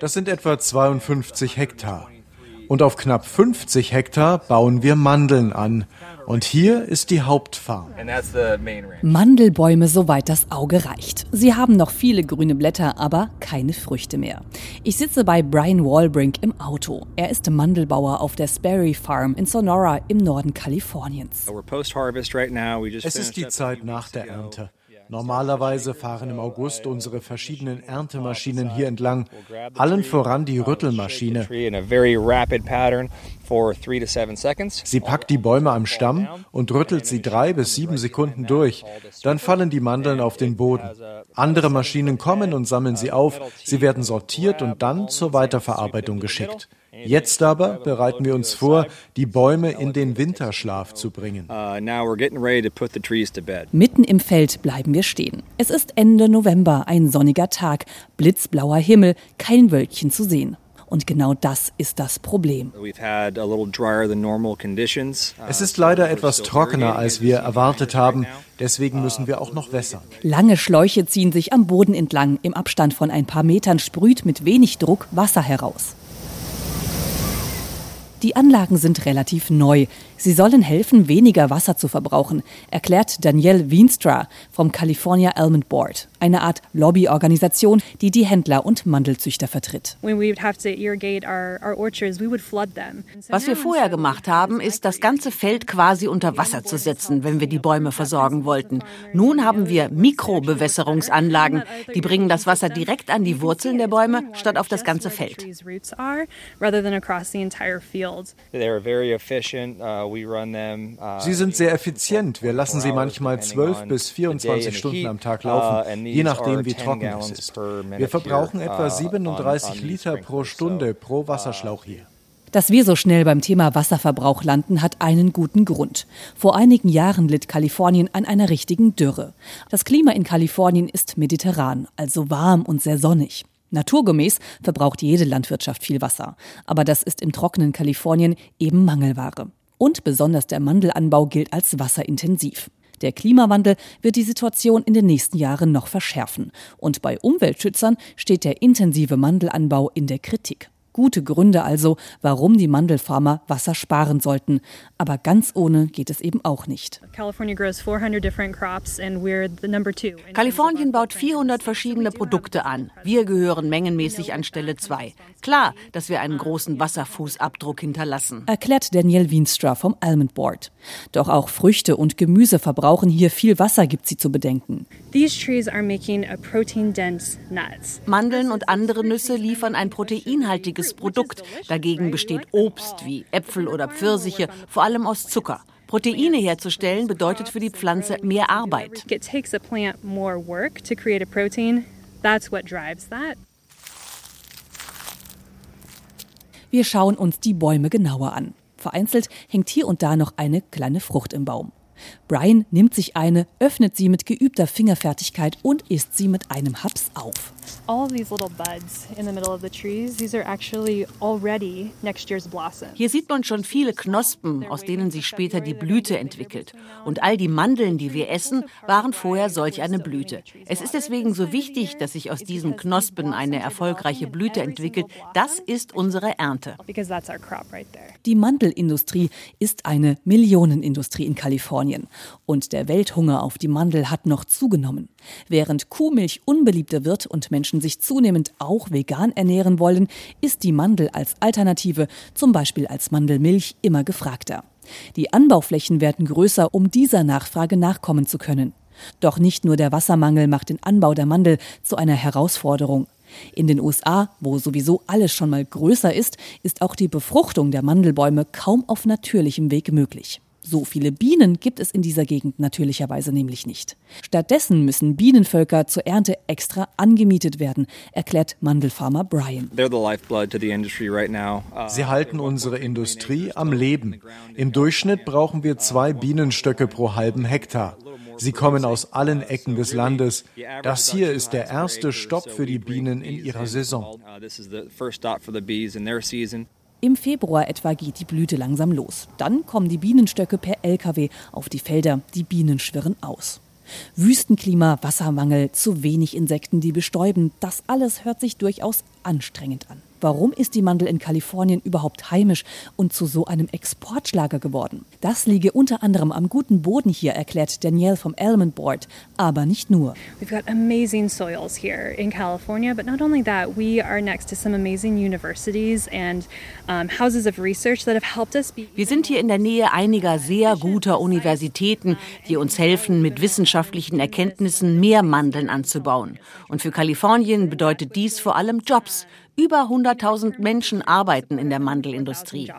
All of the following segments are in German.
Das sind etwa 52 Hektar. Und auf knapp 50 Hektar bauen wir Mandeln an. Und hier ist die Hauptfarm. Mandelbäume, soweit das Auge reicht. Sie haben noch viele grüne Blätter, aber keine Früchte mehr. Ich sitze bei Brian Walbrink im Auto. Er ist Mandelbauer auf der Sperry Farm in Sonora im Norden Kaliforniens. Es ist die Zeit nach der Ernte. Normalerweise fahren im August unsere verschiedenen Erntemaschinen hier entlang, allen voran die Rüttelmaschine. Sie packt die Bäume am Stamm und rüttelt sie drei bis sieben Sekunden durch. Dann fallen die Mandeln auf den Boden. Andere Maschinen kommen und sammeln sie auf. Sie werden sortiert und dann zur Weiterverarbeitung geschickt. Jetzt aber bereiten wir uns vor, die Bäume in den Winterschlaf zu bringen. Uh, Mitten im Feld bleiben wir stehen. Es ist Ende November, ein sonniger Tag, blitzblauer Himmel, kein Wölkchen zu sehen. Und genau das ist das Problem. Es ist leider etwas trockener, als wir erwartet haben. Deswegen müssen wir auch noch wässern. Lange Schläuche ziehen sich am Boden entlang. Im Abstand von ein paar Metern sprüht mit wenig Druck Wasser heraus. Die Anlagen sind relativ neu. Sie sollen helfen, weniger Wasser zu verbrauchen, erklärt Danielle Wienstra vom California Almond Board, eine Art Lobbyorganisation, die die Händler und Mandelzüchter vertritt. Was wir vorher gemacht haben, ist, das ganze Feld quasi unter Wasser zu setzen, wenn wir die Bäume versorgen wollten. Nun haben wir Mikrobewässerungsanlagen, die bringen das Wasser direkt an die Wurzeln der Bäume statt auf das ganze Feld. Uh, sie sind sehr effizient. Wir lassen sie manchmal 12 bis 24 Stunden am Tag laufen, uh, je nachdem, wie trocken es ist. Wir verbrauchen etwa 37 uh, Liter pro Stunde pro Wasserschlauch hier. Dass wir so schnell beim Thema Wasserverbrauch landen, hat einen guten Grund. Vor einigen Jahren litt Kalifornien an einer richtigen Dürre. Das Klima in Kalifornien ist mediterran, also warm und sehr sonnig. Naturgemäß verbraucht jede Landwirtschaft viel Wasser, aber das ist im trockenen Kalifornien eben Mangelware. Und besonders der Mandelanbau gilt als wasserintensiv. Der Klimawandel wird die Situation in den nächsten Jahren noch verschärfen. Und bei Umweltschützern steht der intensive Mandelanbau in der Kritik. Gute Gründe also, warum die Mandelfarmer Wasser sparen sollten. Aber ganz ohne geht es eben auch nicht. Kalifornien baut 400 verschiedene Produkte an. Wir gehören mengenmäßig an Stelle 2. Klar, dass wir einen großen Wasserfußabdruck hinterlassen. Erklärt Danielle Wienstra vom Almond Board. Doch auch Früchte und Gemüse verbrauchen hier viel Wasser, gibt sie zu bedenken. Mandeln und andere Nüsse liefern ein proteinhaltiges fertiges Produkt. Dagegen besteht Obst wie Äpfel oder Pfirsiche, vor allem aus Zucker. Proteine herzustellen bedeutet für die Pflanze mehr Arbeit. Wir schauen uns die Bäume genauer an. Vereinzelt hängt hier und da noch eine kleine Frucht im Baum. Brian nimmt sich eine, öffnet sie mit geübter Fingerfertigkeit und isst sie mit einem Haps auf. Hier sieht man schon viele Knospen, aus denen sich später die Blüte entwickelt. Und all die Mandeln, die wir essen, waren vorher solch eine Blüte. Es ist deswegen so wichtig, dass sich aus diesen Knospen eine erfolgreiche Blüte entwickelt. Das ist unsere Ernte. Die Mandelindustrie ist eine Millionenindustrie in Kalifornien. Und der Welthunger auf die Mandel hat noch zugenommen. Während Kuhmilch unbeliebter wird und Menschen sich zunehmend auch vegan ernähren wollen, ist die Mandel als Alternative, zum Beispiel als Mandelmilch, immer gefragter. Die Anbauflächen werden größer, um dieser Nachfrage nachkommen zu können. Doch nicht nur der Wassermangel macht den Anbau der Mandel zu einer Herausforderung. In den USA, wo sowieso alles schon mal größer ist, ist auch die Befruchtung der Mandelbäume kaum auf natürlichem Weg möglich. So viele Bienen gibt es in dieser Gegend natürlicherweise nämlich nicht. Stattdessen müssen Bienenvölker zur Ernte extra angemietet werden, erklärt Mandelfarmer Brian. Uh, Sie halten unsere Industrie am Leben. Im Durchschnitt brauchen wir zwei Bienenstöcke pro halben Hektar. Sie kommen aus allen Ecken des Landes. Das hier ist der erste Stopp für die Bienen in ihrer Saison. Im Februar etwa geht die Blüte langsam los. Dann kommen die Bienenstöcke per Lkw auf die Felder. Die Bienen schwirren aus. Wüstenklima, Wassermangel, zu wenig Insekten, die bestäuben, das alles hört sich durchaus anstrengend an. Warum ist die Mandel in Kalifornien überhaupt heimisch und zu so einem Exportschlager geworden? Das liege unter anderem am guten Boden hier, erklärt Danielle vom Element Board, aber nicht nur. We've got amazing soils here in California, but not only that, we are next to some amazing universities and um, houses of research that have helped us be Wir sind hier in der Nähe einiger sehr guter Universitäten, die uns helfen, mit wissenschaftlichen Erkenntnissen mehr Mandeln anzubauen. Und für Kalifornien bedeutet dies vor allem Jobs. Über 100.000 Menschen arbeiten in der Mandelindustrie.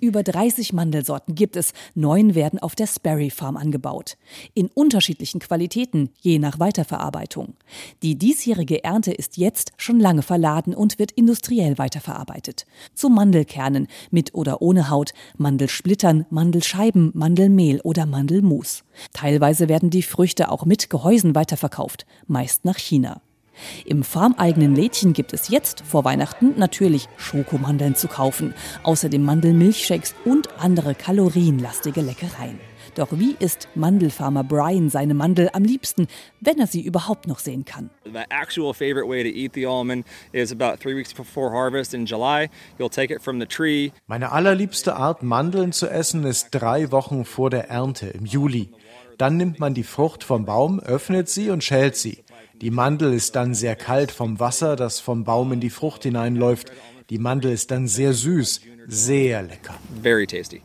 Über 30 Mandelsorten gibt es. Neun werden auf der Sperry Farm angebaut. In unterschiedlichen Qualitäten, je nach Weiterverarbeitung. Die diesjährige Ernte ist jetzt schon lange verladen und wird industriell weiterverarbeitet. Zu Mandelkernen, mit oder ohne Haut, Mandelsplittern, Mandelscheiben, Mandelmehl oder Mandelmus. Teilweise werden die Früchte auch mit Gehäusen weiterverkauft, meist nach China. Im farmeigenen Lädchen gibt es jetzt vor Weihnachten natürlich Schokomandeln zu kaufen, außerdem Mandelmilchshakes und andere kalorienlastige Leckereien. Doch wie isst Mandelfarmer Brian seine Mandel am liebsten, wenn er sie überhaupt noch sehen kann? The actual favorite way to eat the almond is about three weeks before harvest in July. You'll take it from the tree. Meine allerliebste Art, Mandeln zu essen, ist drei Wochen vor der Ernte im Juli. Dann nimmt man die Frucht vom Baum, öffnet sie und schält sie. Die Mandel ist dann sehr kalt vom Wasser, das vom Baum in die Frucht hineinläuft. Die Mandel ist dann sehr süß, sehr lecker. Very tasty.